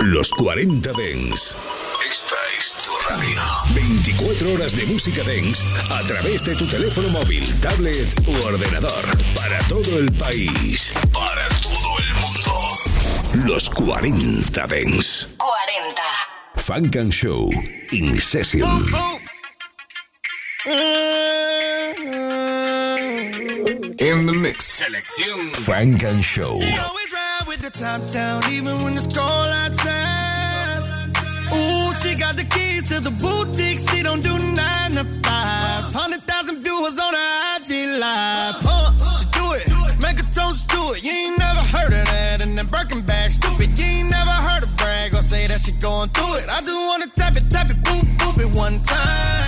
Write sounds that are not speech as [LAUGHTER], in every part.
Los 40 Dens. Esta es tu radio. 24 horas de música Dens a través de tu teléfono móvil, tablet u ordenador. Para todo el país. Para todo el mundo. Los 40 Dens. 40. Funk and Show. In session. In the mix. Selección. Funk and Show. With the top down, even when it's cold outside. Ooh, she got the keys to the boutique. She don't do nine to five. Hundred thousand viewers on her IG live. Uh, she do it, make a toast to it. You ain't never heard of that. And then Birkin bag, stupid. You ain't never heard her brag or say that she going through it. I just wanna tap it, tap it, boop, boop it one time.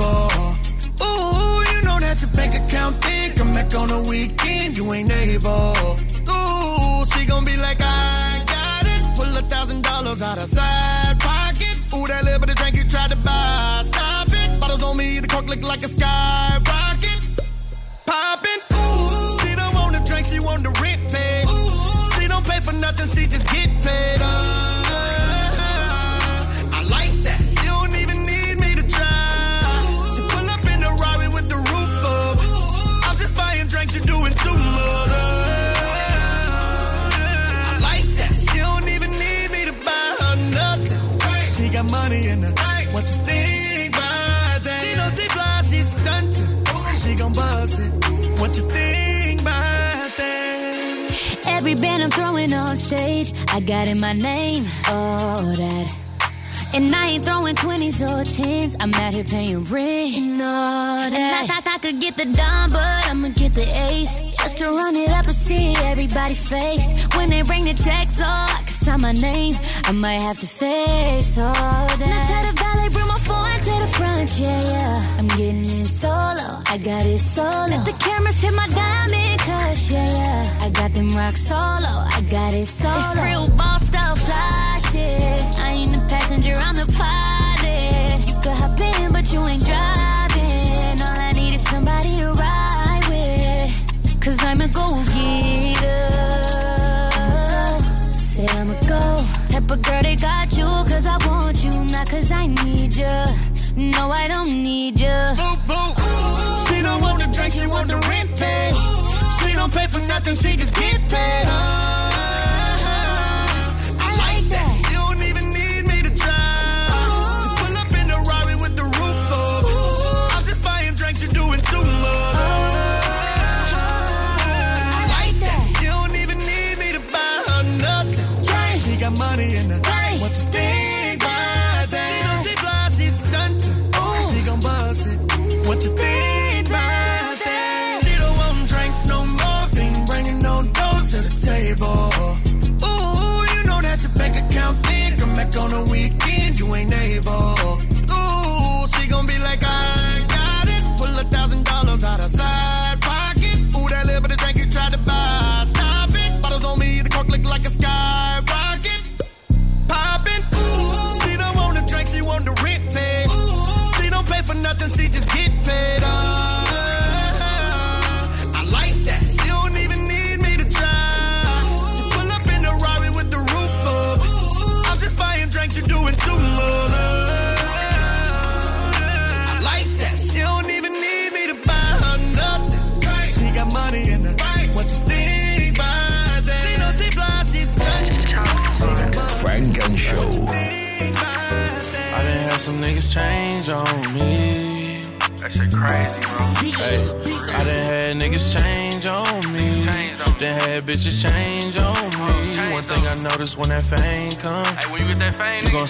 Table. Ooh, you know that your bank account big. Come back on the weekend, you ain't able. Ooh, she gon' be like, I got it. Pull a thousand dollars out of side pocket. Ooh, that little bit of drink you tried to buy. Stop it. Bottles on me, the cork look like a skyrocket poppin'. Ooh, she don't want the drink, she want the rent paid. She don't pay for nothing, she just get paid. Uh, Every band I'm throwing on stage, I got in my name, all that. And I ain't throwing 20s or 10s, I'm out here paying rent all that. And I thought I could get the dime, but I'ma get the ace. Just to run it up and see everybody's face. When they bring the checks, oh, I can sign my name. I might have to face all that. Now tell the valet, bring my phone to the front, yeah, yeah. I'm getting it solo, I got it solo. Let the cameras hit my diamond cush, yeah, yeah. I got them rock solo, I got it solo. It's real boss stuff, fly shit. I ain't the passenger, I'm the pilot. You could hop in, but you ain't driving. All I need is somebody to ride with. Cause I'm a go getter. Say I'm a go. Type of girl they got you, cause I want you, not cause I need you. No, I don't need you. Boop, boop. She don't want the drink, she want the rent don't pay for nothing, she just get paid. Uh,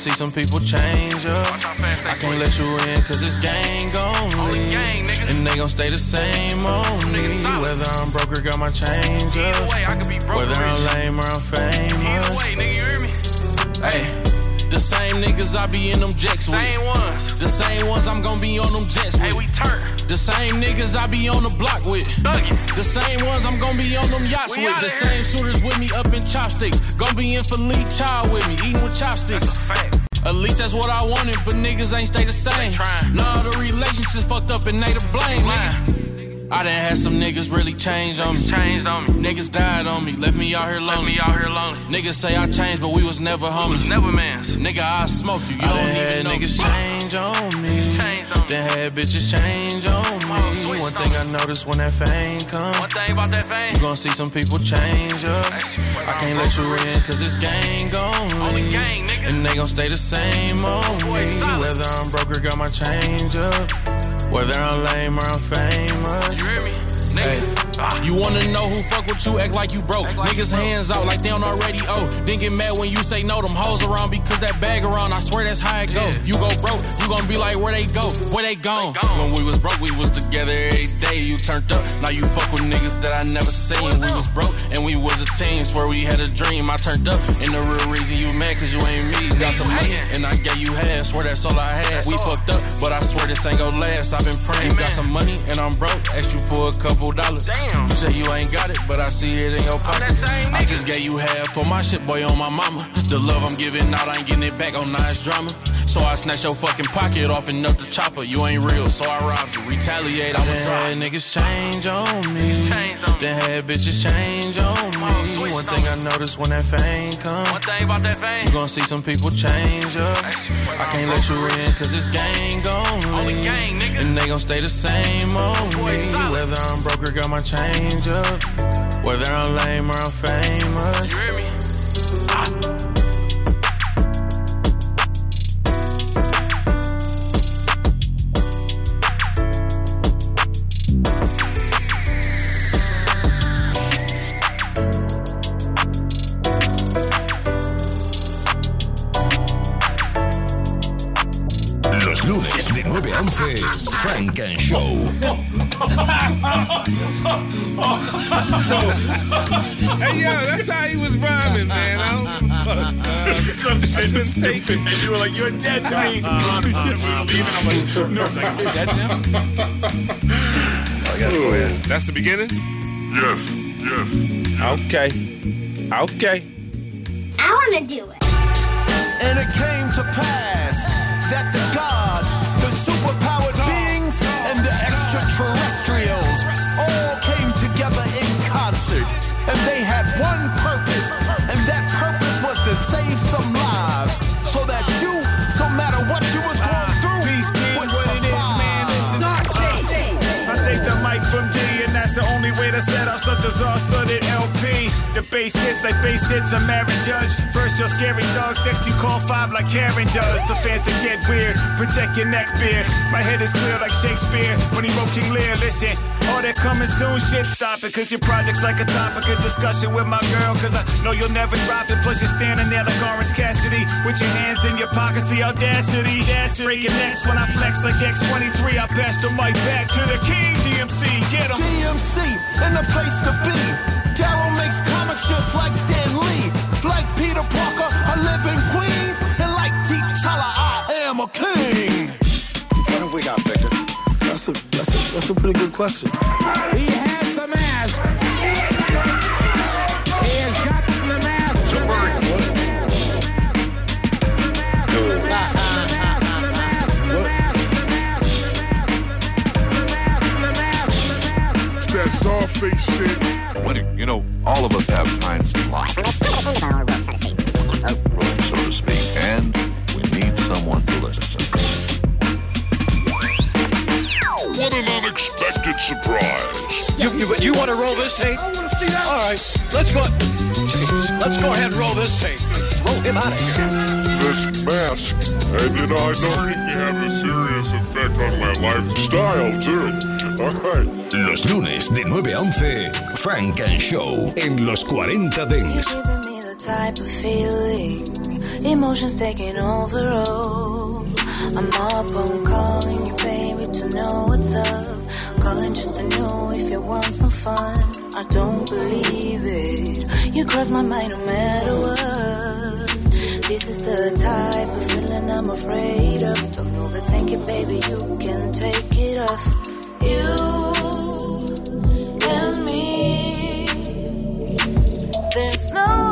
see some people change up. Watch how fast they I can't let you in cause it's gang only. Oh, nigga. And they gon' stay the same on me. Whether I'm broke or got my change up. way, I could Whether I'm lame or I'm Either famous. way, nigga, you hear me? Hey, the same niggas I be in them jets with. Same ones. The same ones I'm gon' be on them jets with. Hey, we turn. The same niggas I be on the block with. The same ones I'm gonna be on them yachts We with. The here. same shooters with me up in chopsticks. Gonna be in for Lee Child with me, eating with chopsticks. Fact. A least that's what I wanted, but niggas ain't stay the same. Nah, the relationships fucked up and they to blame, nigga. I done had some niggas really change on me. Changed on me. Niggas died on me, left me out here Left lonely. me out here lonely. Niggas say I changed, but we was never homies. Never mans. Nigga, I smoke you. You don't even know. Niggas change on me. Change on me. Then had bitches change on me. switch One thing. I noticed when that fame come, One thing about that fame. you gon' see some people change up. I can't let you in, cause it's gang only. Only gang, nigga. And they gon' stay the same on me. Whether I'm broke or got my change up. Whether I'm lame or I'm famous. You hear me? Hey, Nigga. Ah. You wanna know who fuck with you? Act like you broke. Like Niggas you broke. hands out like they don't already owe. Then get mad when you say no. Them hoes around because that bag around. I swear that's how it go. Yeah. You go broke, you gon' be like where they go, where they gone. They gone. When we was broke, we was together every day. You turned up. Now you fuck with niggas that I never seen. We was broke and we was a team. Swear we had a dream. I turned up, and the real reason you mad cause you ain't me. Got some money and I gave you half. Swear that's all I had. We all. fucked up, but I swear this ain't gon' last. I've been praying. You got some money and I'm broke. Asked you for a couple dollars. Damn. You say you ain't got it, but I see it in your pocket. I just gave you half for my shit, boy, on my mama. The love I'm giving out, I ain't getting it back on nice drama. So I snatch your fucking pocket off and up the chopper. You ain't real, so I robbed you. Retaliate, I was had niggas change on me. Changed on me. Then had bitches change on me. One thing. I noticed when that fame come. One thing about that fame. You gon' see some people change up. I can't let you in, cause it's gang gang, nigga. And they gon' stay the same on me. Whether I'm broke or got my change up. Whether I'm lame or I'm famous. 11, Funk and Show. Hey, yo, that's how he was rhyming, man. I don't Some shit been is taken. And you were like, you're dead to me. Uh, uh, uh, Leaving. I'm like, no, it's like, I'm dead to him. That's the beginning? Yes, yes. Okay. Okay. I want to do it. And it came to pass that the gods, to set up such a star-studded LP. The bass hits like bass hits, a married judge. First your scary dogs, next you call five like Karen does. The fans that get weird, protect your neck beard. My head is clear like Shakespeare when he wrote King Lear. Listen, all that coming soon shit, stop it, cause your project's like a topic of discussion with my girl, cause I know you'll never drop it. Plus you're standing there like Orange Cassidy with your hands in your pockets, the audacity. audacity. Breaking necks when I flex like X23. I pass the mic back to the king, DMC. Get him. DMC in the place to be. Daryl makes comics just like Stan Lee. Like Peter Parker, I live in Queens. And like T'Challa, I am a king. What have we got, Victor? That's a that's a that's a pretty good question. He has the mask. That Czarface shit. When, you know, all of us have times in life, rope, so to speak, and we need someone to listen. What an unexpected surprise. You, you, you want to roll this tape? I want to see that. All right, let's go. Jeez, let's go ahead and roll this tape. Roll him out of here. This mask. And you know, I know it can have a serious effect on my lifestyle, too. Los lunes de 9 a 11, Funk and Show en los 40 Dance. emotions taking over oh. I'm up on calling you baby to know what's up. Calling just to know if you want some fun. I don't believe it. You cross my mind no matter what. This is the type of feeling i'm afraid of. Don't overthink it baby you can take it off you and me. There's no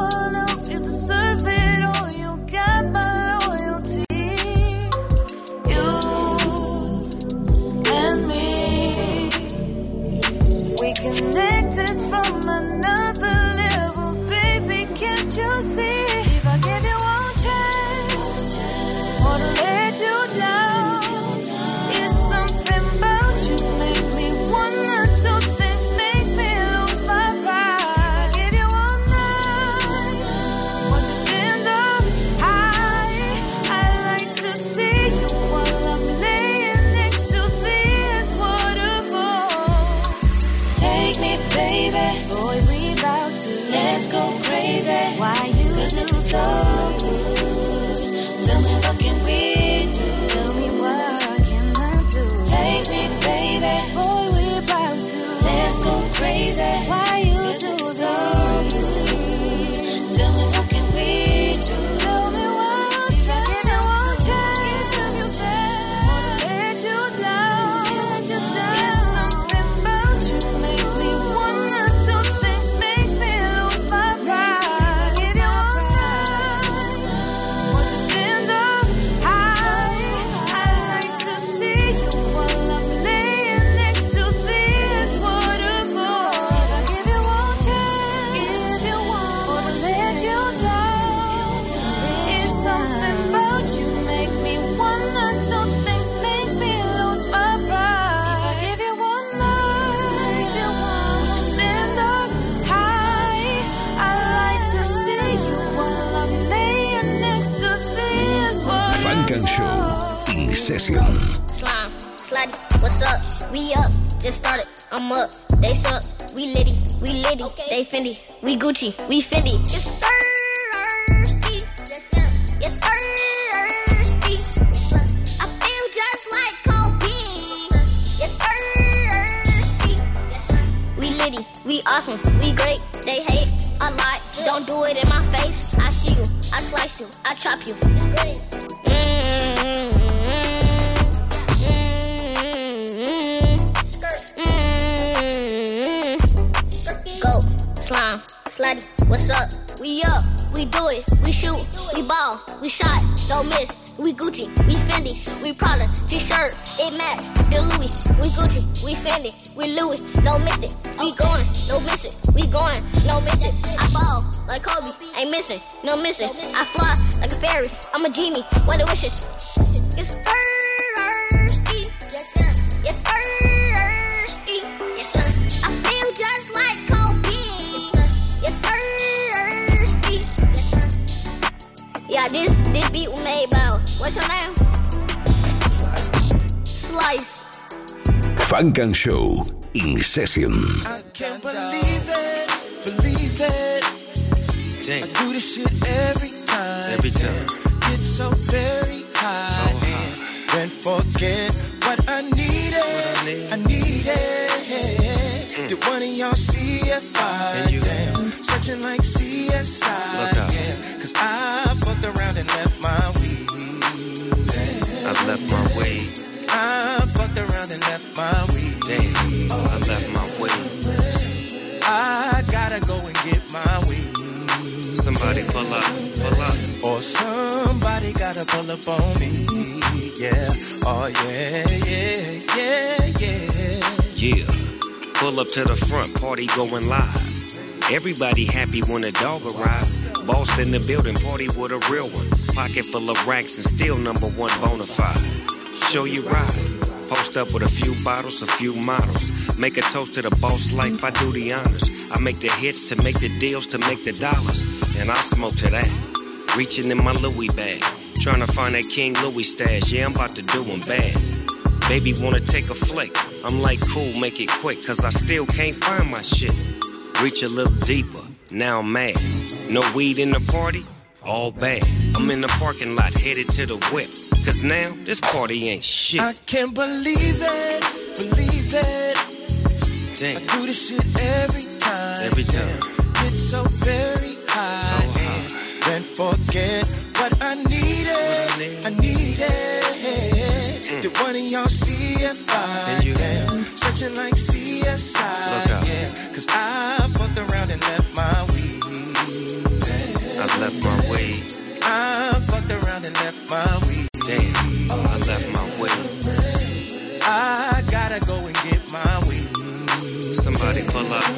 Gucci, we Fendi. It's Funk and Show in session. I can't believe it, believe it. Damn. I do this shit every time. Every time. Get so very high, and then forget what I needed. I, needed. Did one of y'all see if I And you- damn searching like CSI? Look out. Yeah, cause I fucked around and left my weed. I left my way. I fucked around and left my pull up on me. Yeah. Oh yeah, yeah, yeah, yeah. Yeah. Pull up to the front, party going live. Everybody happy when a dog arrive. Boss in the building, party with a real one. Pocket full of racks and still number one bona fide. Show you ride. Post up with a few bottles, a few models. Make a toast to the boss life, I do the honors. I make the hits to make the deals to make the dollars. And I smoke to that. Reaching in my Louis bag. Trying to find that King Louis stash. Yeah, I'm about to do him bad. Baby wanna take a flick. I'm like, cool, make it quick, cause I still can't find my shit. Reach a little deeper, now I'm mad. No weed in the party? All bad. I'm in the parking lot headed to the whip. Cause now this party ain't shit. I can't believe it, believe it. Damn, I do this shit every time. every time. Get so very high, and then forget what I I needed. Mm. Did one of y'all see if I And you- am searching like CSI? Look out. Yeah, cause I fucked around and left my weed. I left my way. I fucked around and left my weed. Damn, I left my way. I gotta go and get my weed. Somebody pull up, pull up. Or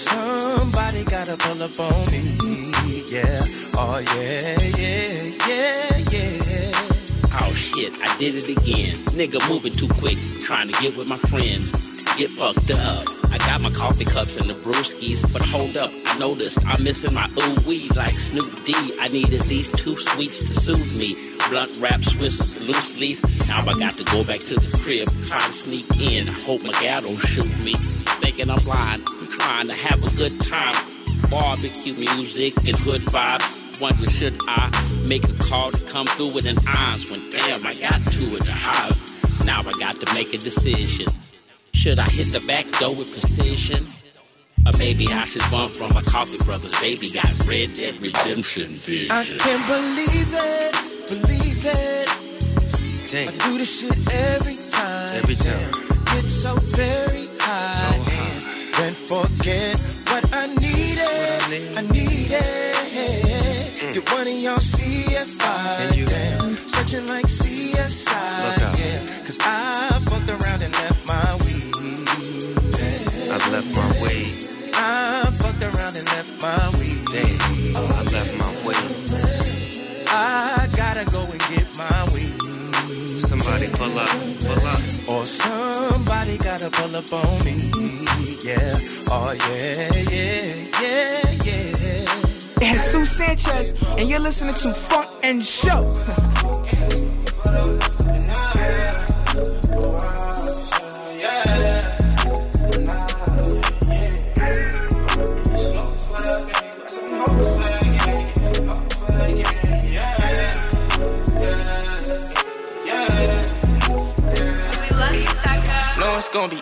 somebody gotta pull up on me. Yeah. Oh yeah, yeah, yeah, yeah. Oh shit, I did it again. Nigga moving too quick, trying to get with my friends. Get fucked up. I got my coffee cups and the brewskis, but hold up, I noticed I'm missing my ooh weed like Snoop D. I needed these two sweets to soothe me. Blunt wrap Swisses, loose leaf. Now I got to go back to the crib, try to sneak in. Hope my gal don't shoot me. Thinking I'm blind, trying to have a good time. Barbecue music and hood vibes. Wondering should I make a call to come through with an eyes when damn I got two at the house. Now I got to make a decision. Should I hit the back door with precision? Or maybe I should run from my coffee brothers. Baby got red dead redemption vision. I can't believe it, believe it. Damn, I do this shit every time. every time. It's so very high, and then forget what I needed. I needed. Did one of y'all see if I And you- am searching like CSI? Yeah, cause I fucked around and left my weed. I left my way. I fucked around and left my weed. Damn, I left my way. I gotta Somebody pull up, pull up. Or somebody gotta pull up on me. Yeah. Oh yeah, yeah, yeah, yeah. It's Jesús Sánchez, and you're listening to Funk and Show. [LAUGHS]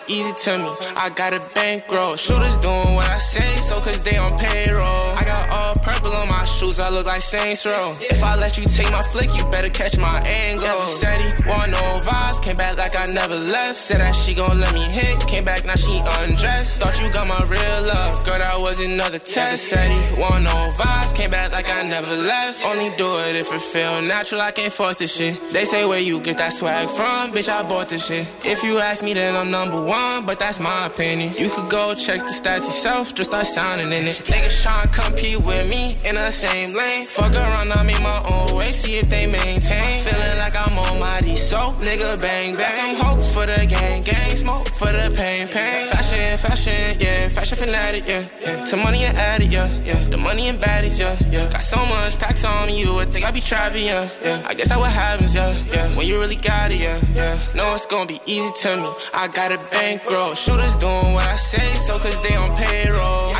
easy to me. I got a bankroll. Shooters doing what I say, so cause they on payroll. I got all purple on shoes, I look like Saints Row. If I let you take my flick, you better catch my angle. Said want no vibes, came back like I never left. Said that she gon' let me hit, came back now she undressed. Thought you got my real love, girl, that was another test. Said he want no vibes, came back like I never left. Only do it if it feel natural, I can't force this shit. They say where you get that swag from, bitch, I bought this shit. If you ask me, then I'm number one, but that's my opinion. You could go check the stats yourself, just start signing in it. Niggas tryna compete with me in the same lane. Fuck around, I make my own way, see if they maintain. Feeling like I'm my so nigga bang bang. Some hopes for the gang, gang smoke for the pain, pain. Fashion, fashion, yeah, fashion fanatic, yeah, yeah. To money and addict, yeah, yeah. The money and baddies, yeah, yeah. Got so much packs on you would think I be trapping, yeah, yeah. I guess that what happens, yeah, yeah. When you really got it, yeah, yeah. Know it's gonna be easy to me. I got a bankroll. Shooters doing what I say, so cause they on payroll.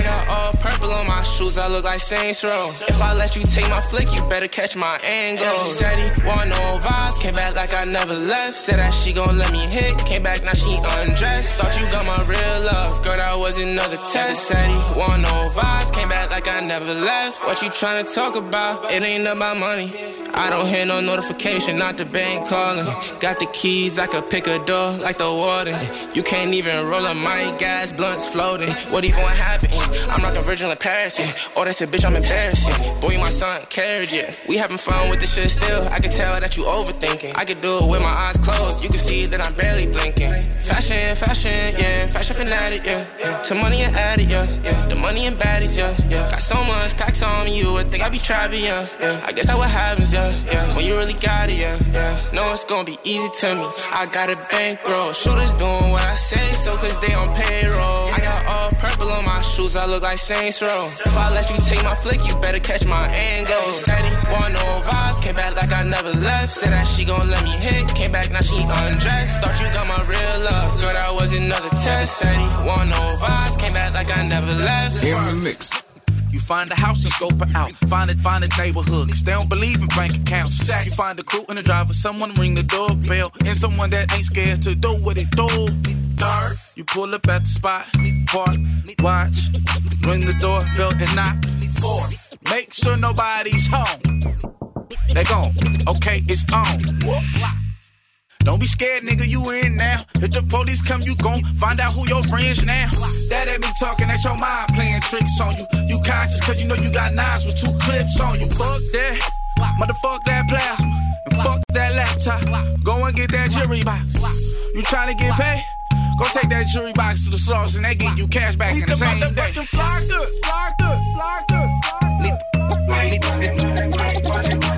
On my shoes, I look like Saints Row. If I let you take my flick, you better catch my angle. Said he want no vibes, came back like I never left. Said that she gon' let me hit, came back now she undressed. Thought you got my real love, girl, that was another test. Said he want no vibes, came back like I never left. What you tryna talk about? It ain't about money. I don't hear no notification, not the bank calling. Got the keys, I could pick a door like the warden. You can't even roll a mic, gas, blunts floating. What even happened? I'm like a virgin in Oh, that's a bitch, I'm embarrassing. Boy, you my son, carriage, it. We having fun with this shit still. I can tell that you overthinking. I could do it with my eyes closed. You can see that I'm barely blinking. Fashion, fashion, yeah. Fashion fanatic, yeah. To money and addict, yeah. The money and baddies, yeah. yeah. Got so much packs on me, you would think I be trapping, yeah. yeah. I guess that what happens, yeah. yeah. When you really got it, yeah. yeah. Know it's gonna be easy to me. I got a bankroll. Shooters doing what I say, so cause they on payroll. I all on my shoes, I look like Saints Row. If I let you take my flick, you better catch my angle. Said he want no vibes, came back like I never left. Said that she gon' let me hit, came back now she undressed. Thought you got my real love, girl, that was another test. Said he want no vibes, came back like I never left. In the mix. You find a house and scope it out. Find it, find a neighborhood. Cause they don't believe in bank accounts. You find a crew and a driver, someone ring the doorbell. And someone that ain't scared to do what it do. Third, you pull up at the spot, park, watch, ring the doorbell and knock. Fourth, make sure nobody's home. They gone. Okay, it's on. Don't be scared, nigga, you in now. If the police come, you gon' find out who your friends now. That ain't me talking, that's your mind playing tricks on you. You conscious cause you know you got knives with two clips on you. Fuck that, motherfuck that plasma, and fuck that laptop. Go and get that jury box. You tryna get paid? Go take that jury box to the source and they give you cash back in the, same day. Fly good, fly good, fly good, fly good.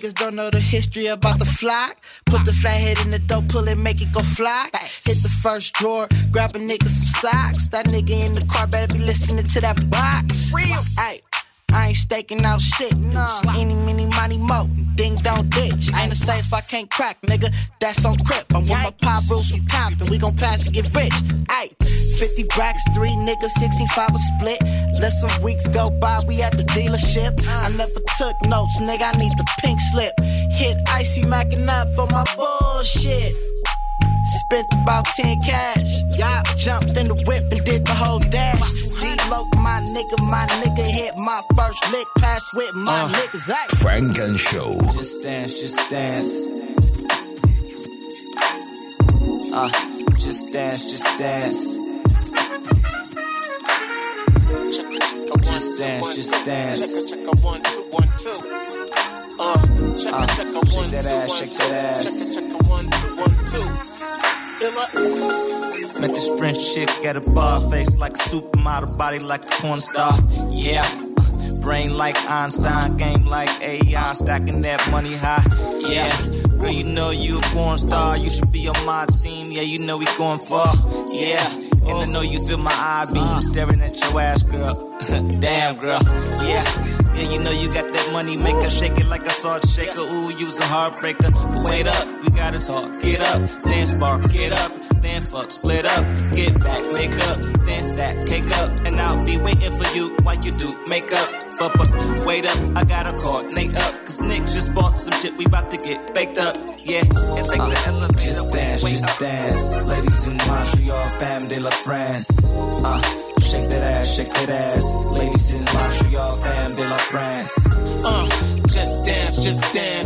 Niggas don't know the history about the flock. Put the flathead in the dough, pull it, make it go fly. Hit the first drawer, grab a nigga some socks. That nigga in the car better be listening to that box. Real. Ay, I ain't staking out shit. Nah. Any, mini, money, mo. Ding, don't ditch. Ain't a safe I can't crack, nigga. That's on crip. I'm with my pop rules from Compton. We gon' pass and get rich. Ay, 50 racks, three niggas, 65 a split. Let some weeks go by, we at the dealership. I uh. never took notes, nigga. I need the pink slip. Hit icy macking up on my bullshit. Spent about 10 cash. Yeah, jumped in the whip and did the whole dash. D-Loc, my nigga, my nigga hit my first lick. Pass with my niggas. Ay. Funk and Show. Just dance, just dance. Uh, just dance, just dance. Just dance, just dance. Check a one, two, one, two. Uh, check Uh, a check a shake that two, ass, one, shake two. that ass. Check check one, two, one, two. Met this French chick at a bar, face like a supermodel, body like a porn star. Yeah. Brain like Einstein, game like AI, stacking that money high. Yeah. Girl, you know you a porn star. You should be on my team. Yeah, you know we going far. Yeah. And I know you feel my eye beam staring at your ass, girl. [LAUGHS] Damn, girl. Yeah. Yeah, you know you got that money maker, shake it like a salt shaker. Ooh, you's a heartbreaker. But wait up, we gotta talk. Get up, dance bar, get up, then fuck, split up, get back, make up, then stack, cake up, and I'll be waiting for you while you do makeup. But, but wait up, I gotta coordinate up, cause Nick just bought some shit, we about to get baked up. Yeah, it's like the elevator. Just dance, just dance. Ladies in Montreal, fam de la France. Uh, shake that ass, shake that ass. Ladies in Montreal, fam de la France. Uh, just dance, just dance.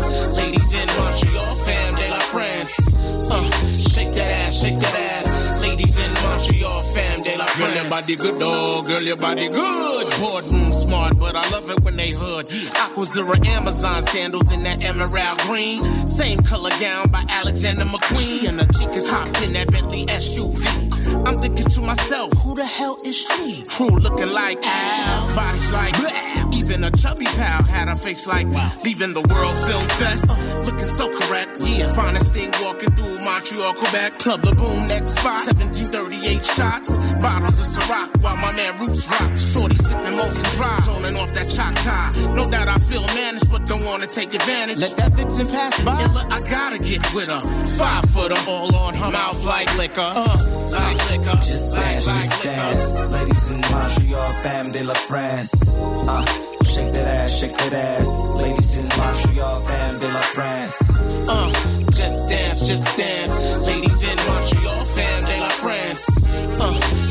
Body good, dog. Girl, your body good. Boardroom smart, but I love it when they hood. Aquazzura Amazon sandals in that emerald green. Same color gown by Alexander McQueen. And the chick is hopped in that Bentley SUV. I'm thinking to myself, who the hell is she? True looking like Al, bodies like bleh. Even a chubby pal had a face like wow. leaving the World Film Fest. looking so correct, yeah. Finest thing walking through Montreal, Quebec. Club the boom next spot. 1738 shots. Bottles of Ciroc while my man Roots rock. Shorty sipping Molson Dry. Zoning off that Choctaw. No doubt I feel managed, but don't wanna take advantage. Let that vixen pass by. And look, I gotta get with her. Five footer, all on her mouth like liquor. Uh, like liquor. Just dance, like, just like dance. Ladies in Montreal, fam de la France. Uh, shake that ass, shake that ass. Ladies in Montreal, fam de la France. Uh, just dance, just dance. Ladies in Montreal, fam de la France. Uh,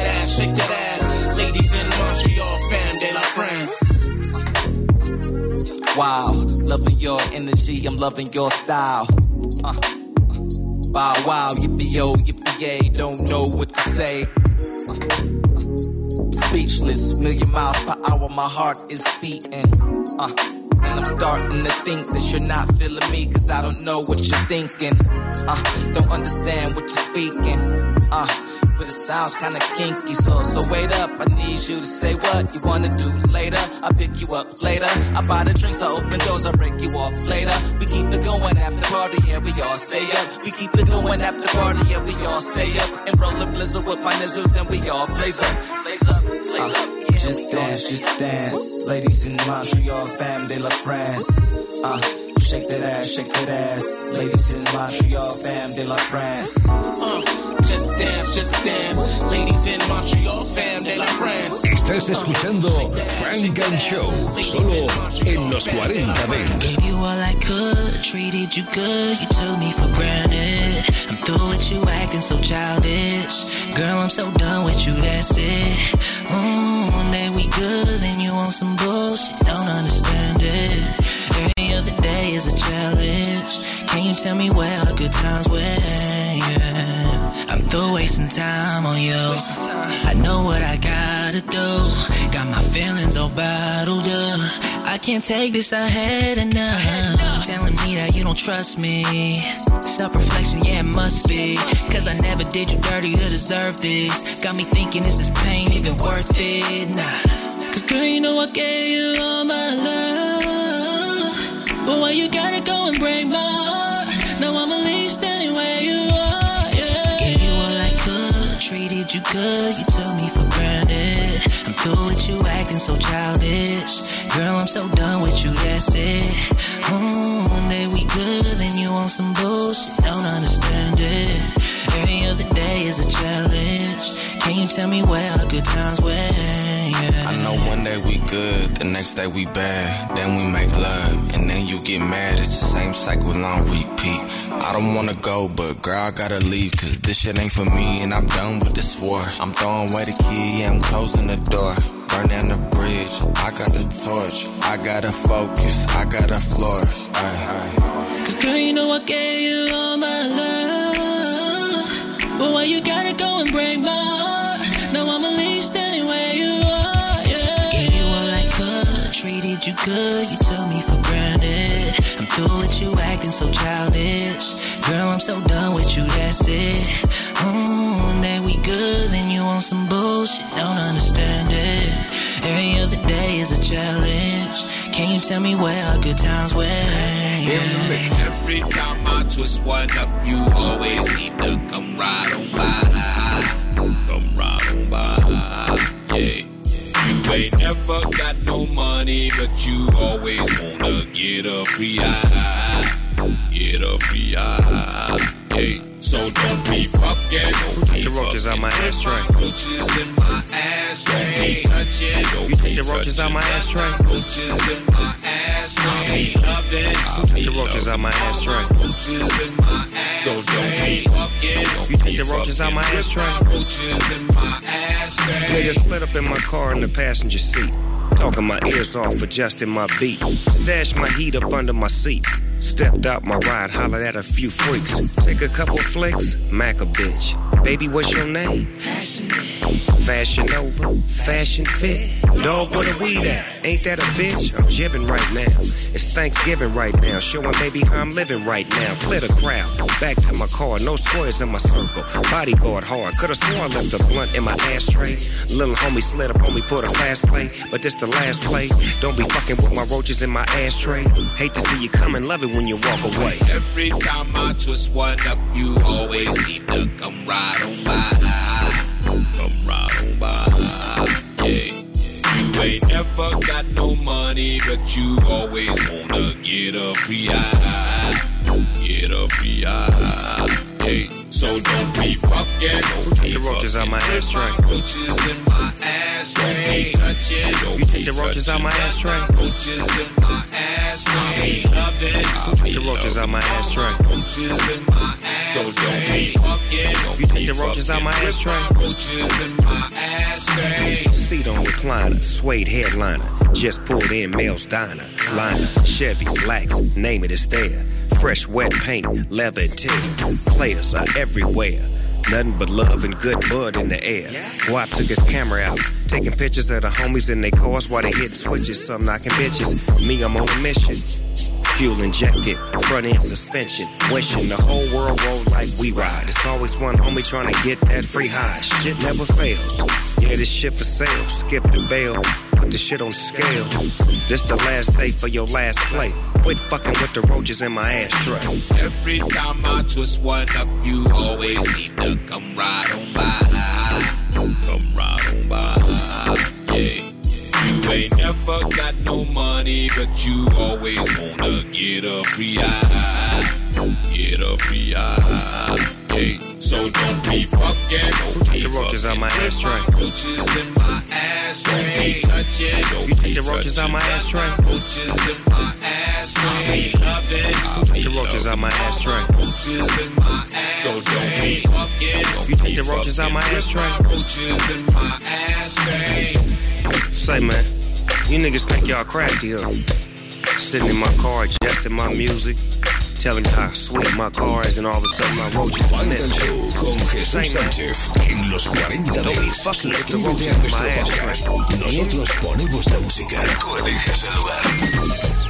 that ass, shake that ass. Ladies in Montreal, fam de la France. Wow, loving your energy, I'm loving your style. Uh, wow, wow, yippee yo, yippee yay, don't know what to say. Uh, uh, speechless, million miles per hour, my heart is beating. Uh, and I'm starting to think that you're not feeling me, cause I don't know what you're thinking. Uh, don't understand what you're speaking. Uh, but it sounds kinda kinky, so so wait up. I need you to say what you wanna do later. I pick you up later. I buy the drinks, I open doors, I break you off later. We keep it going after party, yeah, we all stay up. We keep it going after party, yeah, we all stay up. And roll a blizzard with my nizzles, and we all blaze up, blaze up, blaze up. Yeah, Just dance, just dance. Ladies in Montreal, fam de la France. Uh, shake that ass, shake that ass. Ladies in Montreal, fam de la France. Uh, just dance, just dance. Ladies in Montreal, fam de la France. Estás escuchando Funk and Show, solo en los 40 Dance. Gave you all I could, treated you good, you took me for granted. I'm through with you acting so childish. Girl, I'm so done with you, that's it. Mm, one day we good, then you want some bullshit, don't understand it. Every day is a challenge. Can you tell me where our good times went? Yeah. I'm through wasting time on you. I know what I gotta do. Got my feelings all bottled up. I can't take this, I had enough. Telling me that you don't trust me. Self reflection, yeah, it must be. Cause I never did you dirty to deserve this. Got me thinking, is this pain even worth it? Nah. Cause girl, you know I gave you all my love. You gotta go and break my heart? Now I'ma leave standing where you are, yeah. Gave you all I could, treated you good, you took me for granted. I'm through with you acting so childish. Girl, I'm so done with you, that's it. Mm, one day we good, then you want some bullshit, don't understand it. Every other day is a challenge. Can you tell me where our good times went? Yeah. I know one day we good, the next day we bad, then we make love, and then you get mad. It's the same cycle on repeat. I don't wanna go, but girl, I gotta leave, cause this shit ain't for me, and I'm done with this war. I'm throwing away the key, yeah, I'm closing the door. Burn down the bridge, I got the torch, I gotta focus, I gotta. Aye, aye. Cause girl, you know I gave you all my love. But why you gotta go and break my heart? Now I'ma leave standing where you are, yeah. Gave you all I could, treated you good, you took me for granted. I'm through with you acting so childish. Girl, I'm so done with you, that's it. Mm, one day we good, then you want some bullshit, don't understand it. Every other day is a challenge. Can you tell me where our good times went? Every time I twist one up, you always seem to come right on by. Come right on by. Yeah. You ain't never got no money, but you always wanna get a free eye. Get a free eye. Yeah. So don't be fucking. Don't take the roaches out my ashtray. Roaches in my ashtray. Touch it. You take the roaches out my ashtray. Roaches in my ashtray. Take the roaches out my my ashtray. So don't. You take the roaches out my my ashtray. Nigga slid up in my car in the passenger seat. Talking my ears off, adjusting my beat. Stashed my heat up under my seat. Stepped out my ride, hollered at a few freaks. Take a couple flicks, Mac a bitch. Baby, what's your name? Fashion Nova, fashion fit. Dog, where the weed at? Ain't that a bitch? I'm jibbing right now. It's Thanksgiving right now, showing baby how I'm living right now. Clear the crowd, back to my car, no squares in my circle. Bodyguard hard, could've sworn left a blunt in my ashtray. Little homie slid up on me, put a fast play, but this the last play. Don't be fucking with my roaches in my ashtray. Hate to see you coming, love it when you walk away. Every time I twist one up, you always seem to come right on by. But you always wanna get a free eye. Get a free eye. Yeah. So don't be fucking. Don't Take the roaches out my ass ashtray. Roaches in my. Touch it. You take the roaches out my ass ashtray. Roaches in my. Love it. Take the roaches out my ashtray. Roaches in my ashtray. So don't be fucking. You take the roaches out my ass ashtray. Roaches in my ashtray. Seat on recliner, suede headliner. Just pulled in Mel's Diner. Liner, Chevys, Lax, name it, it's there. Fresh wet paint, leather tear. Players are everywhere. Nothing but love and good bud in the air. Guap took his camera out, taking pictures of the homies in their cars while they hit switches. Some knocking bitches. Me, I'm on a mission. Fuel injected, front end suspension. Wishing the whole world roll like we ride. It's always one homie trying to get that free high. Shit never fails. Yeah, this shit for sale. Skip the bail, put the shit on scale. This the last day for your last play. Quit fucking with the roaches in my ashtray. Every time I twist one up, you always seem to come right on by. Come right on by. Yeah. Ain't never got no money, but you always wanna get a free eye. Get a free eye. Yeah. So don't be fucking. Don't Take the roaches out my ashtray. Roaches in my ashtray. Touch it. You take the roaches out my ashtray. Roaches in my ashtray. Love it. Take the roaches out my ashtray. Roaches in my ashtray. So don't be fucking. You take the roaches out my ashtray. Roaches in my ashtray. Say, man, you niggas think y'all crafty, huh? Sitting in my car, adjusting my music, telling how sweet my car is, and all of a sudden my roaches are missing. Con Jesús Sánchez en los 40 Don't be fucking with the Suscríbete roaches in nuestro podcast. Nosotros ponemos la música. Tú eliges el lugar.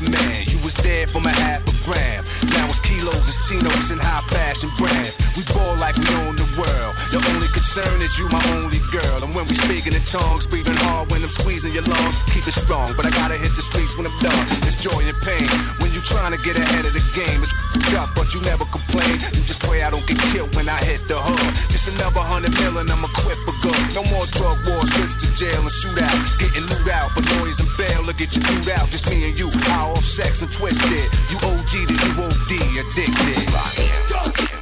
Man. You was there for my half a gram. Now it's kilos and C-notes and high fashion brands. We ball like we own the world. The only concern is you, my only girl. And when we speaking in tongues, breathing hard when I'm squeezing your lungs. Keep it strong, but I gotta hit the streets when I'm done. It's joy and pain. When you trying to get ahead of the game, it's up, but you never complain. You just pray I don't get killed when I hit the hood. Just another hundred million, I'm equipped for good. No more drug wars, trips to jail and shootouts. Getting loot out for lawyers and bail to get you through out. Just me and you, high off sex and twisted. You OG to you OD, addicted.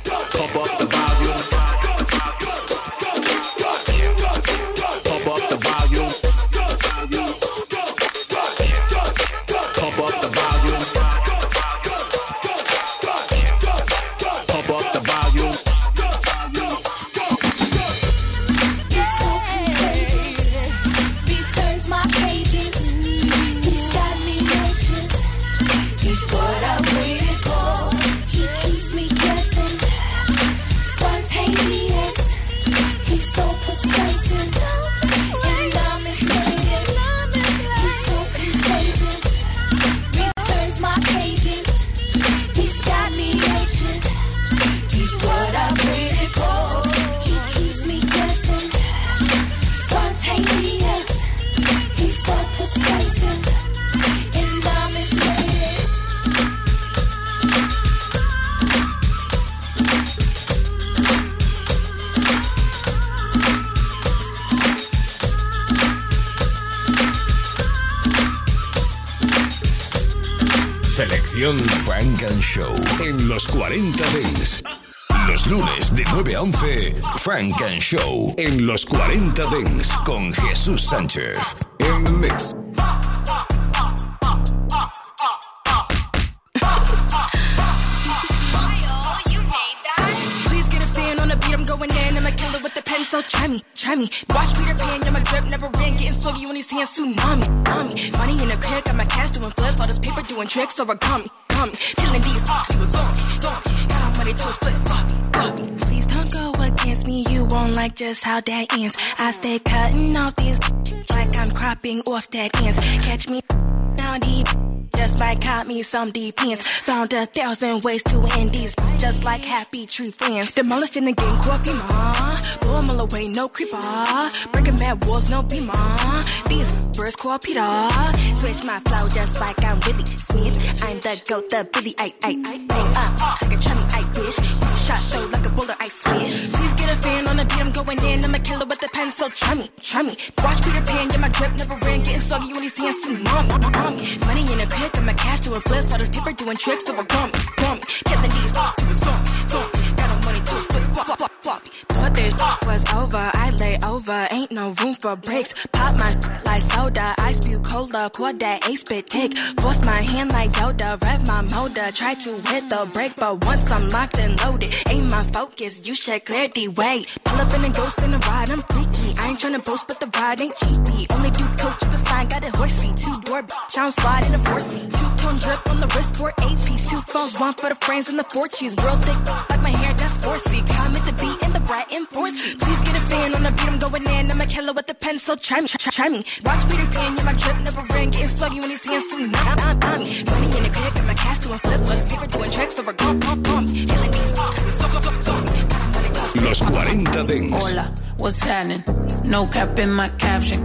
And Show en los 40 Dents. Los lunes de 9 a 11, Frank and Show en los 40 Dents con Jesús Sánchez. En the mix. So try me, try me. Watch Peter Pan, yeah, my drip never ran. Getting soggy when he's hands tsunami, tsunami. Money in the crib, got my cash doing flips. All this paper doing tricks, origami, me. Killing these thoughts, he was on me, on. Got our money to his flip, floppy, floppy. Please don't go against me, you won't like just how that ends. I stay cutting off these like I'm cropping off that ends. Catch me now deep. Just might caught me some deep ends. Found a thousand ways to end these. Just like happy tree friends. Demolished in the game, coffee, ma. Blow 'em all away, no creeper. Breaking mad walls, no beamer. These birds call Peter. Switch my flow just like I'm Willie Smith. I'm the goat, the Billy, I, I, I, uh, like a chummy, I wish. Shot though like bullet, I swish. Please get a fan on the beat, I'm going in. I'm a killer with the pen, so try me, try me. Watch Peter Pan, yeah, my drip never ran. Getting soggy when he's seeing tsunami. tsunami. Money in a crib, got my cash doing flips. All this paper doing tricks, so I got me, got me. Killing these, to a zombie, zombie. Got no money to a flip, flop, flop, floppy. Thought this was over, I lay over. Ain't no room for breaks. Pop my like soda, I spew cola, quad that ace spit take. Force my hand like Yoda, rev my motor. Try to hit the brake, but once I'm locked and loaded, ain't my focus. You should clear the way. Pull up in a ghost in a ride, I'm freaky. I ain't tryna boast, but the ride ain't cheapy. Only do coach with the sign, got a horsey. Two door bitch, I don't slide in a four seat. Two tone drip on the wrist for eight piece. Two phones, one for the friends and the four cheese. Real thick, like my hair, that's four C. Come at the beat and the bright and four Please get a fan on the beat, I'm going in. I'm a killer with the pen, so try me, try, try me. Watch Peter Pan, yeah, my drip never ran. Getting sluggy when his hands too nah, nah, nah, me. Money in the crib, got my cash doing flip. All this paper doing tricks, so we're gone, gone, gone. Killing these, so, so, so, so, Los 40 Dance. Hola, what's happening? No cap in my caption.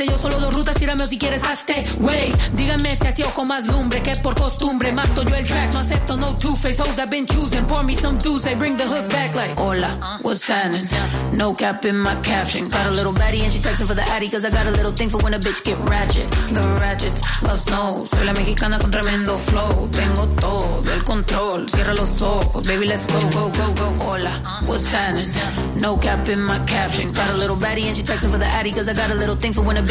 dio solo dos rutas. Tírame o si quieres hazte. Wey, díganme si así o más lumbre que por costumbre. Mato yo el track, no acepto no two-face hoes I've been choosing. Pour me some dudes, they bring the hook back like Hola, what's happening? No cap in my caption. Got a little baddie and she texting for the addy. Cause I got a little thing for when a bitch get ratchet. The ratchets love snow. Soy la mexicana con tremendo flow. Tengo todo el control. Cierra los ojos. Baby, let's go, go, go, go. Hola, what's happening? No cap in my caption. Got a little baddie and she texting for the addy. Cause I got a little thing for when a bitch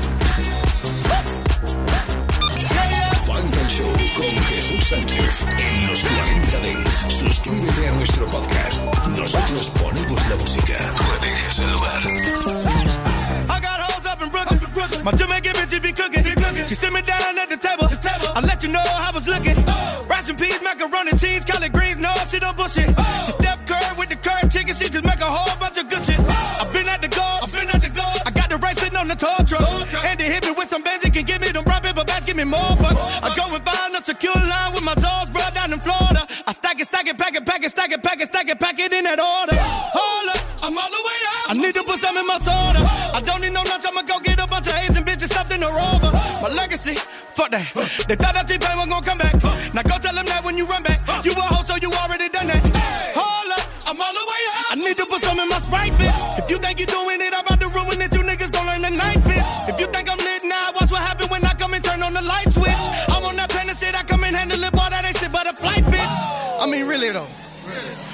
Con Jesús Sánchez en los 40 Dance. Suscríbete a nuestro podcast. Nosotros ponemos la música. Tú eliges el lugar. I got hoes up in Brooklyn. My Jamaican bitch be cooking. She sit me down at the table. I let you know how I was looking. Oh. Rice and peas, macaroni, cheese, collard greens. No, she don't bullshit. Oh. She Steph Curry with the current chicken. She just make a whole bunch of good shit. Oh. I've been at the goals. I've been at the goals. I got the right sitting on the tall truck. And they hit me with some Benz. Can give me them brown paper bags. Give me more bucks. I go and find Stack it, stack it, pack it, pack it, stack it, pack it, stack it, pack it in that order. Hold up, I'm all the way up. I need to put some in my soda. I don't need no lunch. I'ma go get a bunch of Asian bitches stuffed in a rover. My legacy, fuck that. They thought that T-Pain was gonna come back. Now go tell them that when you run back. You a hoe, so you already done that. Hold up, I'm all the way up. I need to put some in my Sprite, bitch. If you think you're doing it, I'm I mean, really though.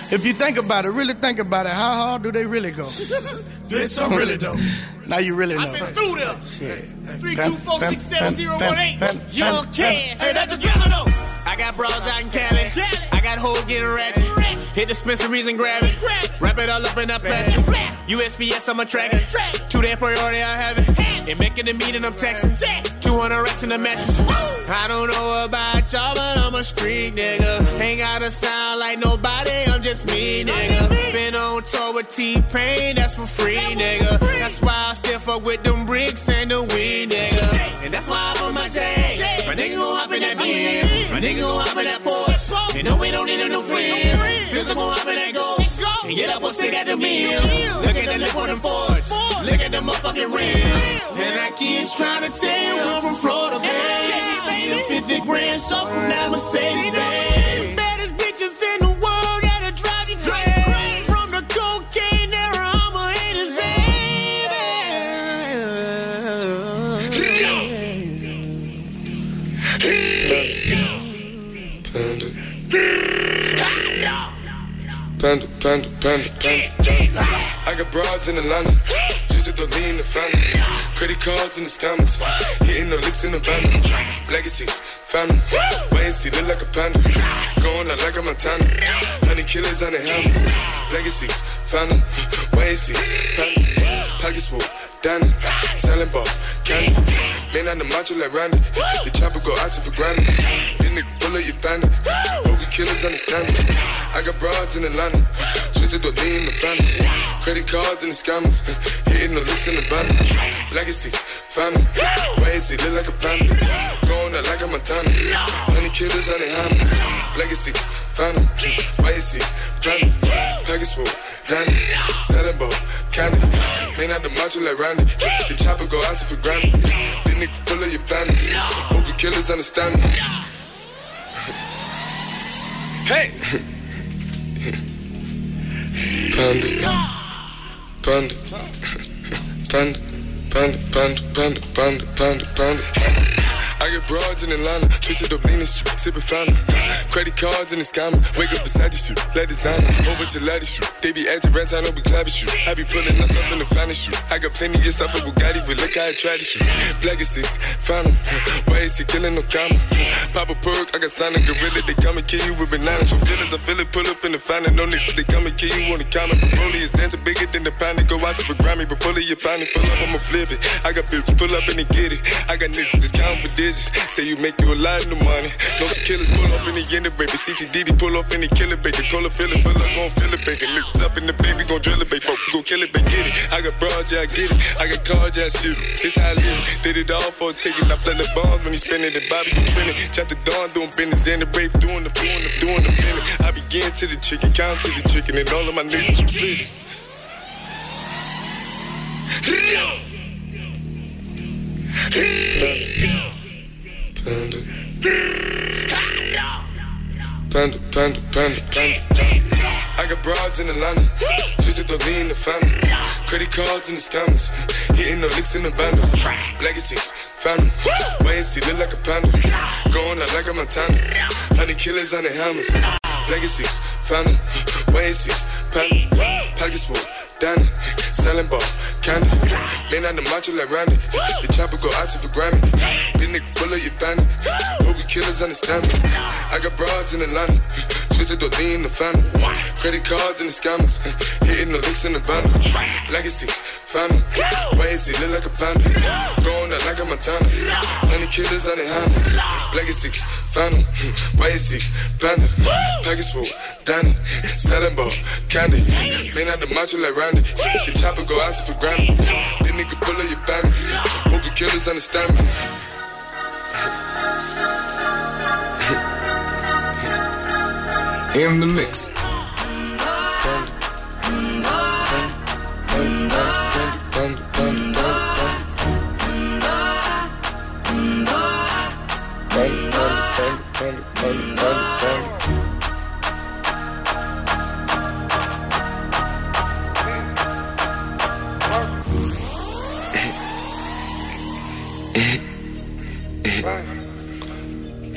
If you think about it, really think about it, how hard do they really go? [LAUGHS] Bitch, I'm really dope. Now you really know. I've been through them. Shit. Three, Pen- two, four, pen- six, seven, pen- zero, pen- one, eight. pen- Young pen- Ken. Hey, that's together though. I got bros out in Cali. I got hoes getting ratchet. Hit dispensaries and grab it. Wrap it all up in that plastic. USPS, I'm a tracker. Two day priority, I have it. And making the meeting, I'm texting. 200 racks in the mattress. I don't know about y'all, but I'm a street nigga. Ain't gotta sound like nobody, I'm just me, nigga. Been on tour with T-Pain, that's for free, nigga. That's why I still fuck with them bricks and the weed, nigga. And that's why I put my J. My nigga gon' hop in that Benz. My nigga gon' hop in that Porsche. You know we don't need no friends. Pistol gon' hop in that Ghost. And get up and stick at the meals. Look at the lip on them Fords. Look at the motherfucking rims. And I keep trying to tell you I'm from Florida, man. 50 grand so from that Mercedes, man. Panda, panda, panda, panda. I got broads in Atlanta. Just to lean the family. Credit cards in the scammers. Hitting the licks in the van. Legacies. Phantom, wait and see, look like a panda. Going out like a Montana. Honey killers on the helmets. Legacies, phantom, wait and see. Phantom, pockets full, Danny. Selling ball, candy. Man on the macho like Randy. The chopper go out to for granted. Then the bullet you bandit. The killers understand it. I got broads in Atlanta. Twisted the lean in the family. Credit cards and the scammers. [LAUGHS] Hitting the looks in the van. Legacy, family. See, look like a panda. Going out like a Montana. Honey killers on the hammers. Legacy, family. See, family. Full, Danny. Ball, candy. Man out the macho like Randy. The chopper go out to for granted. Then they pull up your bandit. Hope the killers understand me. Hey! Panda. Panda. Panda. Panda, panda, panda, panda, panda, panda. I get broads in Atlanta, twisted up sipping fountain. Credit cards and the scammers, wake up beside you, shoot, let designer, bunch of ladder shoot. They be acting rats, I know we clapping shoot. I be pulling us up in the finest shoot. I got plenty just off of Bugatti, but look how I try to shoot. Black is six. Why is he killing no comma? Pop a perk, I got a gorilla, they come and kill you with bananas. For feelings, I feel it, pull up in the fountain. No niggas, they come and kill you on the counter. Broly is dancing bigger than the pound. Go out to the Grammy, but pull it, you find it, pull up, I'ma flip it. I got bitches, pull up and they get it. I got niggas, discount for digits. Say you make you a lot of money. No killers pull up in the end of baby. CTDD pull up in the killer baby. Call it, feel it, feel it, gon' feel it, baby. Niggas up in the baby, gon' drill it, baby. Folk, gon' kill it, baby. Get it. I got broad, yeah, I get it. I got cards, yeah, I shoot it. This how I live. Did it all for a ticket. I play the bombs when he spinning the Bobby, you trending. Chop the dawn, doing business in the brave, doing the doing the doing the minute. I begin to the chicken, count to the chicken, and all of my niggas split it. Panda. Panda, panda, panda, panda. I got broads in Atlanta, twisted the lean in the family. Credit cards and the scammers, hitting the licks in the bundle. Legacies, family, and see, look like a panda. Going out like a Montana, honey killers on the hammers. Legacies, family, wait and see, panda. Pockets full, Danny, selling ball, candy. Man on the macho like Randy, the chopper go out to for Grammy. Then nigga pull up your bandit, hope killers understand me. I got broads in the Atlanta, twisted the lean in the family. Credit cards and the scammers, hitting the licks in the bundle. Legacy, family, wait and see, look like a panda. Going out like a Montana, honey killers on the hammers. Legacy, family, wait and see, panda. Package full, Danny, selling ball, candy. Man out the macho like Randy, the chopper go out to for Grammy. Then nigga pull up your bandit, hope the killers understand me. In the mix.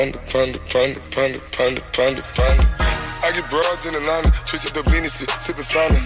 panda, panda, panda, panda, panda, panda, panda. I get broads in Atlanta, twisted up Venus, sipping fountain.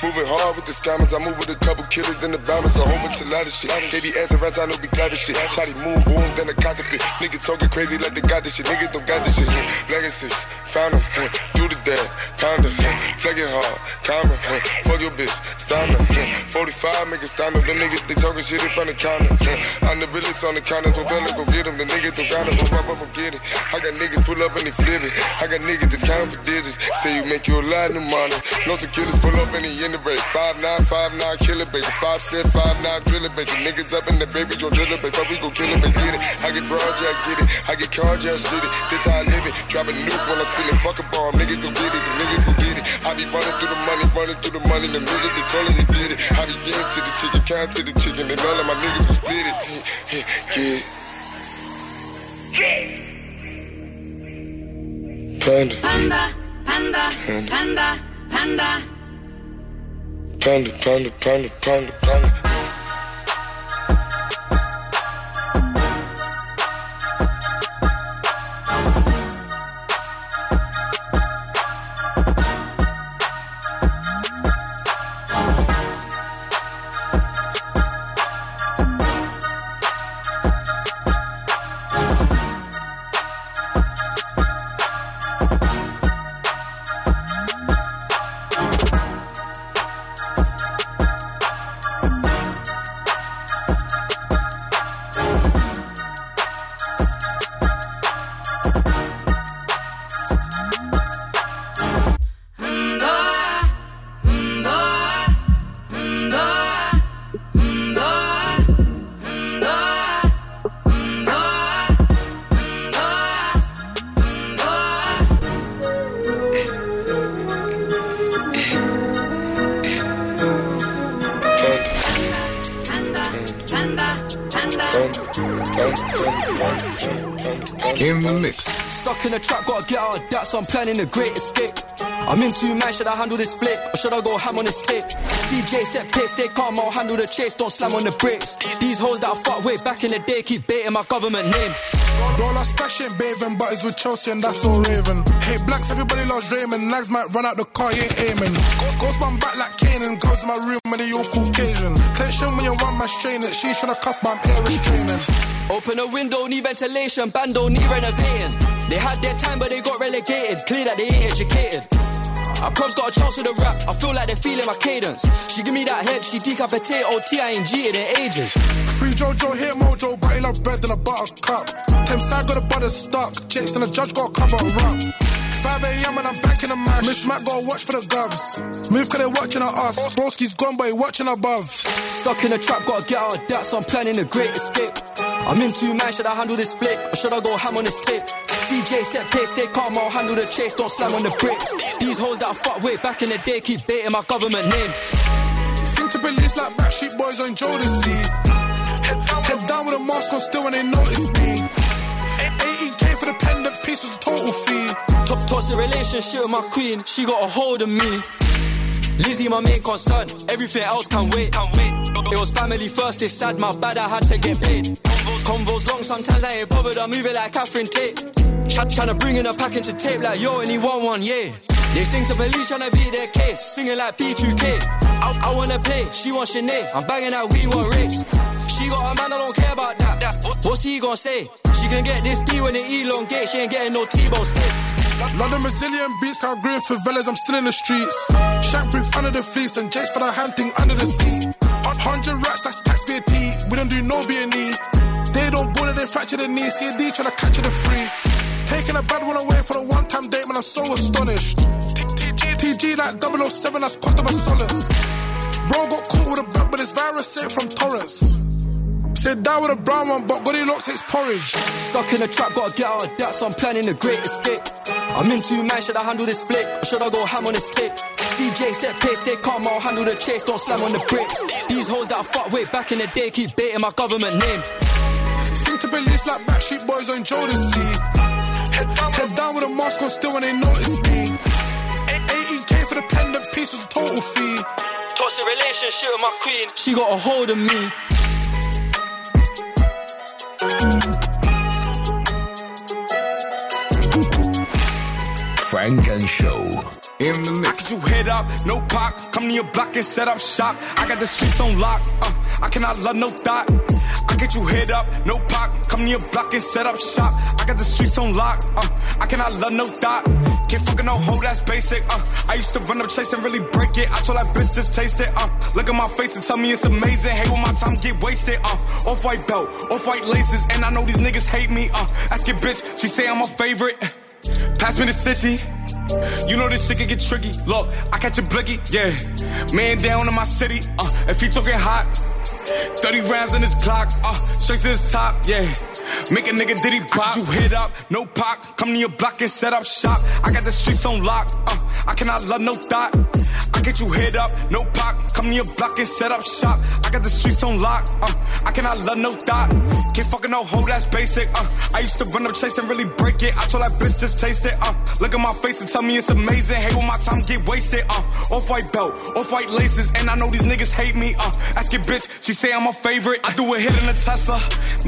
Moving hard with the scammers, I move with a couple killers in the bombers, a whole bunch of lot of shit. They be answering rats, I know be glad as shit. Shotty moon, boom, then the fit. Niggas talking crazy like they got this shit. Niggas don't got this shit. Legacies, found them, huh, do the dad, pound them, huh, flagging hard, camera, huh, fuck your bitch, stand up, huh, 45 niggas stand up, the niggas they talking shit in front of counter. Huh, I'm the realest on the counter, so fella go get them, the niggas don't got them, but up, up, get it. I got niggas pull up and they flip it. I got niggas that count for digits, say you make you a lot of money. No killers pull up and he in the break. Five nine, five nine, killer baby. Five step, five nine, driller baby. Niggas up in the baby, don't drill it, baby. But we gon' kill it, baby. Get it. I get broad, yeah, get it. I get card, yeah, shit it. This how I live it. Drop a nuke when I'm spinning. Fuck a bomb. Niggas gon' get it. The niggas gon' get it. I be running through the money, running through the money. The niggas they calling me did it. I be getting to the chicken, count to the chicken, and all of my niggas gon' split it. Get. Panda, Panda, panda, panda, panda. panda, panda, panda, panda, panda. So I'm planning a great escape. I'm in two man, should I handle this flick? Or should I go ham on this tape? CJ set pace, stay calm, I'll handle the chase, don't slam on the brakes. These hoes that I fuck with back in the day keep baiting my government name. Roll our bathing, but it's with Chelsea and that's all Raven. Hate blacks, everybody loves Raymond. Lags might run out the car, he ain't aiming. Ghost man back like Kanan, goes to my room and they all Tension when you run my strain it, she's tryna cuff, but I'm air restraining. Open a window, need ventilation, band don't need renovating. They had their time, but they got relegated. Clear that they ain't educated. I probs got a chance with the rap. I feel like they're feeling my cadence. She give me that head, she decapitate OT, I ain't G in ages. Free Jojo, hit Mojo, he love bread and a butter cup. Them side got a butter stuck. Jakes and the judge got a cover up. 5 a.m. and I'm back in the mash. Miss Mac got watch for the gubs. Move cause they watching at us. Broski's gone, but he watching above. Stuck in a trap, gotta get out of that, so I'm planning a great escape. I'm in two man, should I handle this flick? Or should I go ham on this tape? CJ set pace, stay calm, I'll handle the chase, don't slam on the bricks. These hoes that I fuck with back in the day keep baiting my government name. Seem to release like Backstreet Boys on Jodeci. Head down with a mask on still when they notice me. 18k for the pendant piece was a total fee. Top toxic relationship with my queen, she got a hold of me. Lizzie, my main concern, everything else can wait. It was family first, it's sad, my bad, I had to get paid. Convos long, sometimes I ain't bothered, I'm moving like Catherine Tate. Tryna bring in a pack into tape like yo, and he one, yeah. They sing to police, tryna beat their case, singing like B2K. I, I wanna play, she wants Sinead, I'm banging out, we want race. She got a man, I don't care about that. What's he gonna say? She can get this D when it elongate, she ain't getting no T-bone stick. London Brazilian beats, can't green favelas, I'm still in the streets. Shank brief under the fleece and Jace for the hand thing under the seat. 100 rats, that's tax VAT. We don't do no B&E. They don't bother, they fracture the knee. CAD tryna catch it a free. Taking a bad one away for the one time date, man, I'm so astonished. TG like 007, that's customer solace. Bro got caught with a bug, but it's virus sent from Torrance. Said down with a brown one, but Goldilocks hates porridge. Stuck in a trap, gotta get out of that, so I'm planning a great escape. I'm in two man, should I handle this flick? Or should I go ham on this tape? CJ set pace, stay calm, I'll handle the chase, don't slam on the bricks. These hoes that I fuck with back in the day keep baiting my government name. Seem to release like Backstreet Boys on Jodeci. Head down with a mask on still when they notice me. 18k for the pendant piece was a total fee. Toxic relationship with my queen, she got a hold of me. Funk and Show. In the mix. you hit up, no pop. Come to your block and set up shop. I got the streets on lock. Uh, I cannot love no thought. I get you hit up, no pop. Come your block and set up shop. I got the streets on lock. Uh, I cannot love no thought. Can't fucking no hoe, that's basic. Uh, I used to run up chase and really break it. I told that bitch just taste it. Uh, look at my face and tell me it's amazing. Hey, when my time get wasted. Uh, off white belt, off white laces, and I know these niggas hate me. Uh, ask your bitch, she say I'm a favorite. Pass me the city. You know this shit can get tricky. Look, I catch a blicky, yeah. Man down in my city. Uh, if he talking hot, 30 rounds in his clock. Uh, straight to his top, yeah. Make a nigga diddy pop. You hit up, no pop. Come to your block and set up shop. I got the streets on lock. Uh, I cannot love no thought. I get you hit up, no pop. Come to your block and set up shop. I got the streets on lock. Uh, I cannot love no thought. Can't fucking no hoe, that's basic. Uh, I used to run up chase and really break it. I told that bitch just taste it. Uh, look at my face and tell me it's amazing. Hey, when my time get wasted. Uh, off white belt, off white laces, and I know these niggas hate me. Uh, ask your bitch, she say I'm a favorite. I do a hit in a Tesla.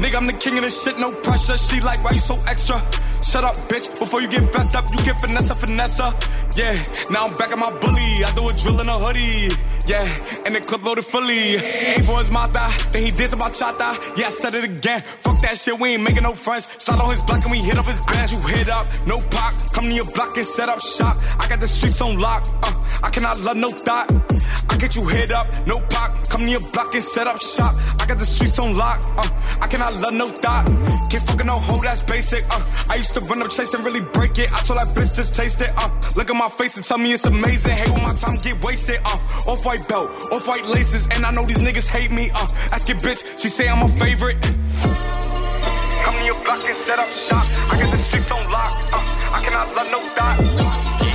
Nigga, I'm the king of this shit, no pressure. She like, why you so extra? Shut up, bitch. Before you get vest up, you get finesse, finesse. Yeah, now I'm back at my bully. I do a drill in a hoodie. Yeah, and the clip loaded fully. Aim for his mata, then he did some bachata. Yeah, I said it again. Fuck that shit, we ain't making no friends. Slide on his block and we hit up his bench. You hit up, no pop. Come to your block and set up shop. I got the streets on lock. Uh, I cannot love no thought. I get you hit up, no pop. Come to your block and set up shop. I got the streets on lock. Uh, I cannot love no thought. Can't fucking no hoe, that's basic. Uh, I used to run up chase and really break it. I told that bitch just taste it. Uh, look at my face and tell me it's amazing. Hey, when my time get wasted. Uh, off white belt, off white laces, and I know these niggas hate me. Uh, ask your bitch, she say I'm a favorite. Come to your block and set up shop. I got the streets on lock. Uh, I cannot love no thought.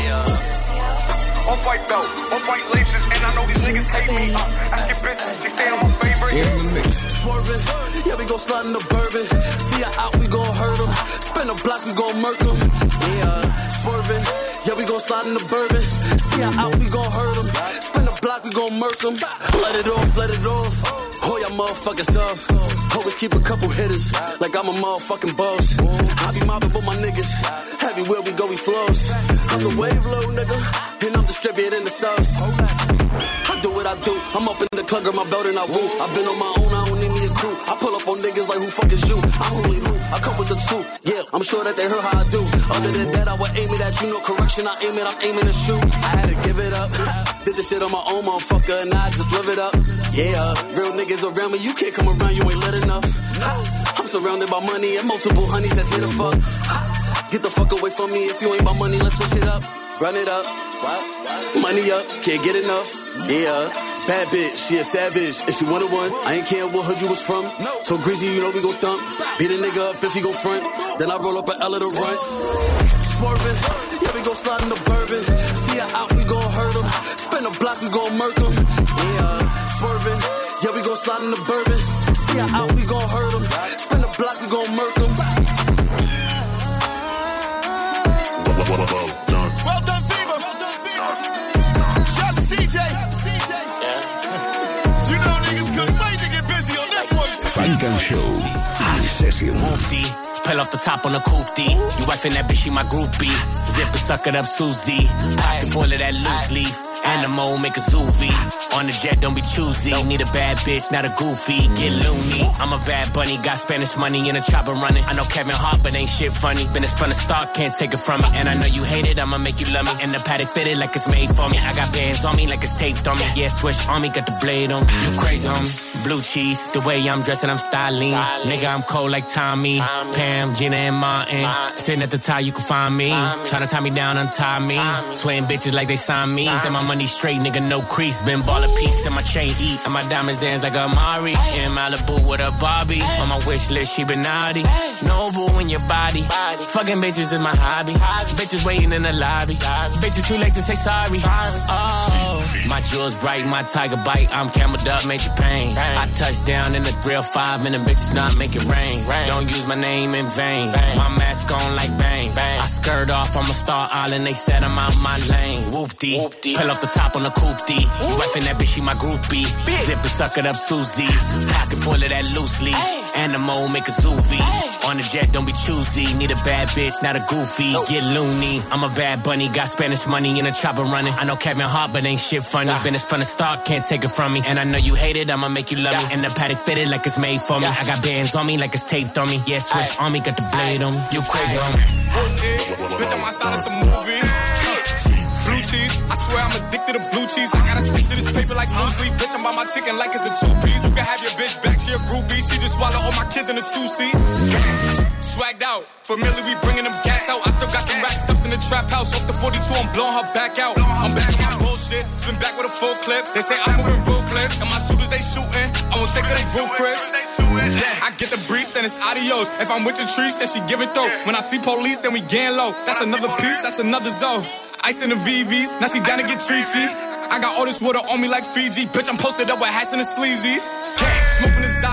Yeah. Off white belt, off white laces, and I know these niggas hate me. Uh, ask your bitch, she say I'm a. In the mix. Swerving, yeah, we gon' slide in the bourbon. See her out, we gon' hurt him. Spin a block, we gon' murk him. Yeah, swerving, yeah, we gon' slide in the bourbon. See her out, we gon' hurt him. Spin a block, we gon' murk him. Let it off, let it off. Hold your motherfuckers off. Always keep a couple hitters, like I'm a motherfucking boss. I be mobbing with my niggas. Heavy where we go, we flows. I'm the wave low, nigga, and I'm distributing the sauce. Do what I do. I'm up in the club, girl, my belt and I woo. i been on my own, I don't need me a crew. I pull up on niggas like who fuck is you? I'm only who. I come with the truth. Yeah, I'm sure that they heard how I do. Other than that, I would aim it at you. No correction, I aim it, I'm aiming to shoot. I had to give it up. [LAUGHS] Did this shit on my own, motherfucker, and I just live it up. Yeah, real niggas around me, you can't come around, you ain't lit enough. [LAUGHS] I'm surrounded by money and multiple honeys that's here to fuck. [LAUGHS] Get the fuck away from me if you ain't my money, let's switch it up. Run it up. Money up, can't get enough. Yeah. Bad bitch, she a savage, and she one of one. I ain't care what hood you was from. So greasy, you know we gon' thump. Beat a nigga up if he gon' front. Then I roll up an L of the run. Swerving, yeah, we gon' slide in the bourbon. See her out, we gon' hurt him. Spin a block, we gon' murk him. Yeah, swerving, yeah, we gon' slide in the bourbon. See her out, we gon' hurt him. Spin a block, we gon' murk him. Show. Session. Whoopty. Pull off the top on the coopty. You wifing that bitch, she my groupie. Zip and suck it up, Susie. Pocket full of that loose leaf. Animal, make a zoovie. On the jet, don't be choosy. Need a bad bitch, not a goofy. Get loony. I'm a bad bunny, got Spanish money in a chopper running. I know Kevin Hart, but ain't shit funny. Been as fun to start, can't take it from me. And I know you hate it, I'ma make you love me. And the paddock fitted like it's made for me. I got bands on me like it's taped on me. Yeah, switch on me, got the blade on. You crazy, homie. Blue cheese, the way I'm dressing, I'm styling. Nigga, I'm cold like Tommy. Pam, Gina, and Martin. Sitting at the top, you can find me. Tryna tie me down, untie me. Swaying bitches like they signed me. Say my money straight, nigga, no crease. Been ball a piece and my chain eat. And my diamonds dance like a Mari. In Malibu with a Barbie. On my wish list, she been naughty. Noble in your body. Fucking bitches is my hobby. Bitches waiting in the lobby. Bitches too late to say sorry. Oh, My jewels bright, my tiger bite. I'm cameled up, major pain. I touch down in the real five, and the bitches not make it rain. Don't use my name in vain. My mask on like bang. I skirt off, I'm a star island. They said I'm out my lane. Whoop dee. Pull off the top on the coupe D. You wifing that bitch, she my groupie. Zip it, suck it up, Susie. Pocket full of that loosely. Animal, make a zoovie. On the jet, don't be choosy. Need a bad bitch, not a goofy. Get loony. I'm a bad bunny, got Spanish money in a chopper running. I know Kevin Hart, but ain't shit funny. Been as fun to start, can't take it from me. And I know you hate it, I'ma make you love me. And the paddock fitted like it's made for me. I got bands on me like it's taped on me. Yeah, switch on me, got the blade on me. You crazy on me. Bitch, I'm outside of some movie. Blue cheese, I swear I'm addicted to blue cheese. I gotta stick to this paper like blue sleep. Bitch, I'm by my chicken like it's a two piece. You can have your bitch back, she a groupie. She just swallow all my kids in a two seat. Swagged out, familiar, we bringing them gas out. I still got some racks stuffed in the trap house. Off the 42, I'm blowing her back out. I'm back my bullshit, spin back with a full clip. They say I'm moving ruthless, and my shooters they shooting. I won't take they Chris. I get the breeze, then it's adios. If I'm with your trees, then she give it though. When I see police, then we gang low. That's another piece, that's another zone. Ice in the VVs, now she down to get treachy. I got all this water on me like Fiji. Bitch, I'm posted up with hats and the sleazies.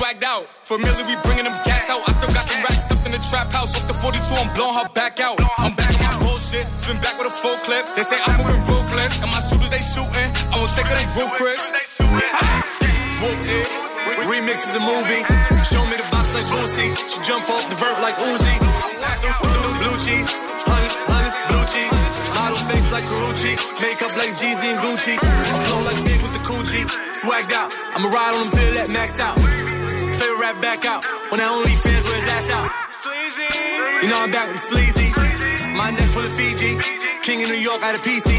Swagged out, familiar, we bringing them gas out. I still got some racks stuffed in the trap house. Off the 42, I'm blowing her back out. I'm back on my bullshit, spin back with a full clip. They say I'm moving ruthless, and my shooters they shooting. I won't take her, they Chris. Whooped. Remix is a movie. Show me the box like Lucy. She jump off the vert like Uzi. Blue cheese, honey, honey, blue cheese. Face like Carucci. Makeup like Jeezy and Gucci. Flow like big with the coochie. Swagged out. I'ma ride on them till that max out. Favorite rap back out. When I only fans wear his ass out. You know I'm back with the sleazy. My neck full of Fiji. King in New York out of PC.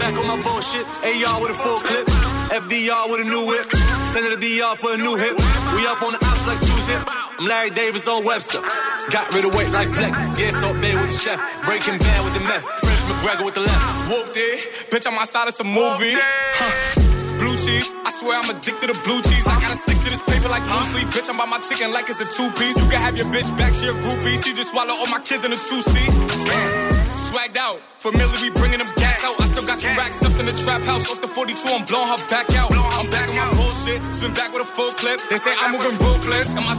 Back on my bullshit. AR with a full clip. FDR with a new whip. Send it to DR for a new hit. We up on the ops like two zip. I'm Larry Davis on Webster. Got rid of weight like flex. Yeah, so bad with the chef. Breaking bad with the meth. Fresh McGregor with the left. Whooped it. Bitch, I'm outside of some movie. Blue cheese, I swear I'm addicted to blue cheese. I gotta stick to this paper like blue sleep. Bitch, I'm by my chicken like it's a two piece. You can have your bitch back, she a groupie. She just swallow all my kids in a two seat. Swagged out, familiar, we bringing them gas out. I still got some racks stuffed in the trap house. Off the 42, I'm blowing her back out. I'm back on my bullshit, spin back with a full clip. They say I'm moving ruthless, and my